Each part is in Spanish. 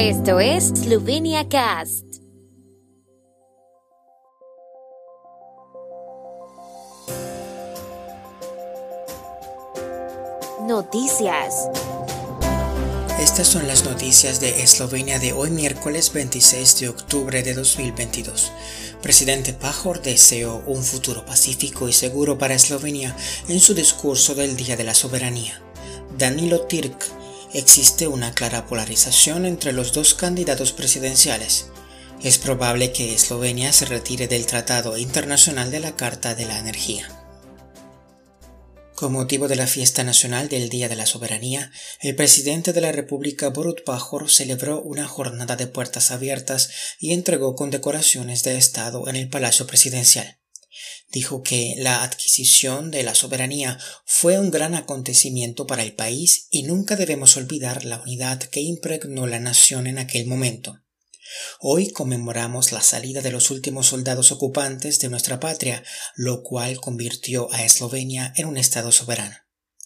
Esto es Slovenia Cast. Noticias. Estas son las noticias de Eslovenia de hoy miércoles 26 de octubre de 2022. Presidente Pajor deseó un futuro pacífico y seguro para Eslovenia en su discurso del Día de la Soberanía. Danilo Tirk existe una clara polarización entre los dos candidatos presidenciales. Es probable que Eslovenia se retire del Tratado Internacional de la Carta de la Energía. Con motivo de la fiesta nacional del Día de la Soberanía, el presidente de la República Borut Pajor celebró una jornada de puertas abiertas y entregó condecoraciones de Estado en el Palacio Presidencial. Dijo que la adquisición de la soberanía fue un gran acontecimiento para el país y nunca debemos olvidar la unidad que impregnó la nación en aquel momento. Hoy conmemoramos la salida de los últimos soldados ocupantes de nuestra patria, lo cual convirtió a Eslovenia en un Estado soberano.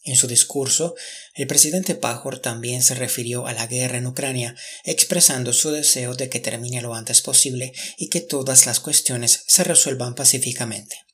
En su discurso, el presidente Pajor también se refirió a la guerra en Ucrania, expresando su deseo de que termine lo antes posible y que todas las cuestiones se resuelvan pacíficamente.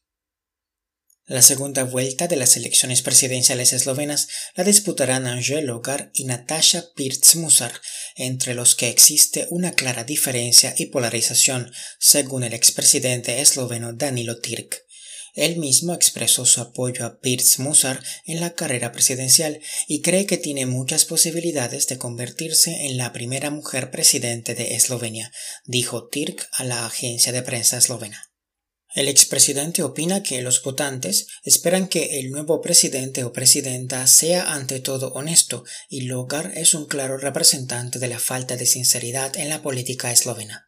La segunda vuelta de las elecciones presidenciales eslovenas la disputarán Angel Logar y Natasha Pirc-Musar, entre los que existe una clara diferencia y polarización, según el expresidente esloveno Danilo Tirk. Él mismo expresó su apoyo a Pirc-Musar en la carrera presidencial y cree que tiene muchas posibilidades de convertirse en la primera mujer presidente de Eslovenia, dijo Tirk a la agencia de prensa eslovena. El expresidente opina que los votantes esperan que el nuevo presidente o presidenta sea ante todo honesto y Logar es un claro representante de la falta de sinceridad en la política eslovena.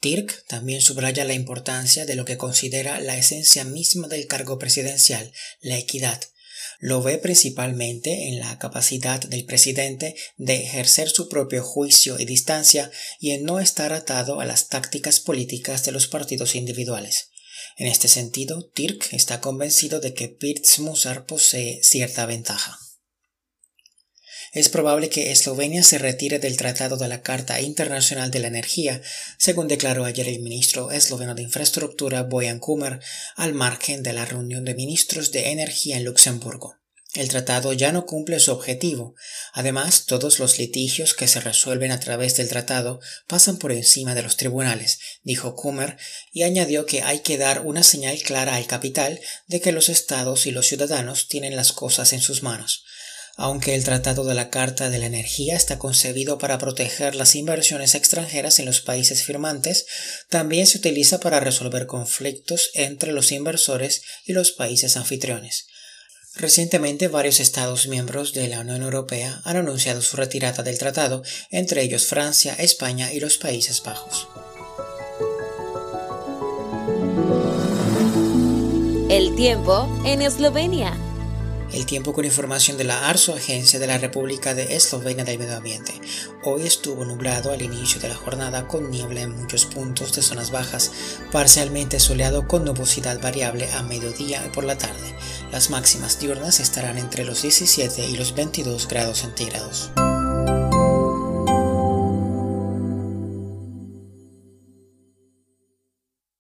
Tirk también subraya la importancia de lo que considera la esencia misma del cargo presidencial, la equidad. Lo ve principalmente en la capacidad del presidente de ejercer su propio juicio y distancia y en no estar atado a las tácticas políticas de los partidos individuales. En este sentido, Tirk está convencido de que Pirc-Musar posee cierta ventaja. Es probable que Eslovenia se retire del Tratado de la Carta Internacional de la Energía, según declaró ayer el ministro esloveno de Infraestructura Bojan Kumer al margen de la reunión de ministros de Energía en Luxemburgo. El tratado ya no cumple su objetivo. Además, todos los litigios que se resuelven a través del tratado pasan por encima de los tribunales, dijo Kummer, y añadió que hay que dar una señal clara al capital de que los estados y los ciudadanos tienen las cosas en sus manos. Aunque el Tratado de la Carta de la Energía está concebido para proteger las inversiones extranjeras en los países firmantes, también se utiliza para resolver conflictos entre los inversores y los países anfitriones. Recientemente varios Estados miembros de la Unión Europea han anunciado su retirada del tratado, entre ellos Francia, España y los Países Bajos. El tiempo en Eslovenia. El tiempo con información de la ARSO, Agencia de la República de Eslovenia del Medio Ambiente. Hoy estuvo nublado al inicio de la jornada con niebla en muchos puntos de zonas bajas, parcialmente soleado con nubosidad variable a mediodía y por la tarde. Las máximas diurnas estarán entre los 17 y los 22 grados centígrados.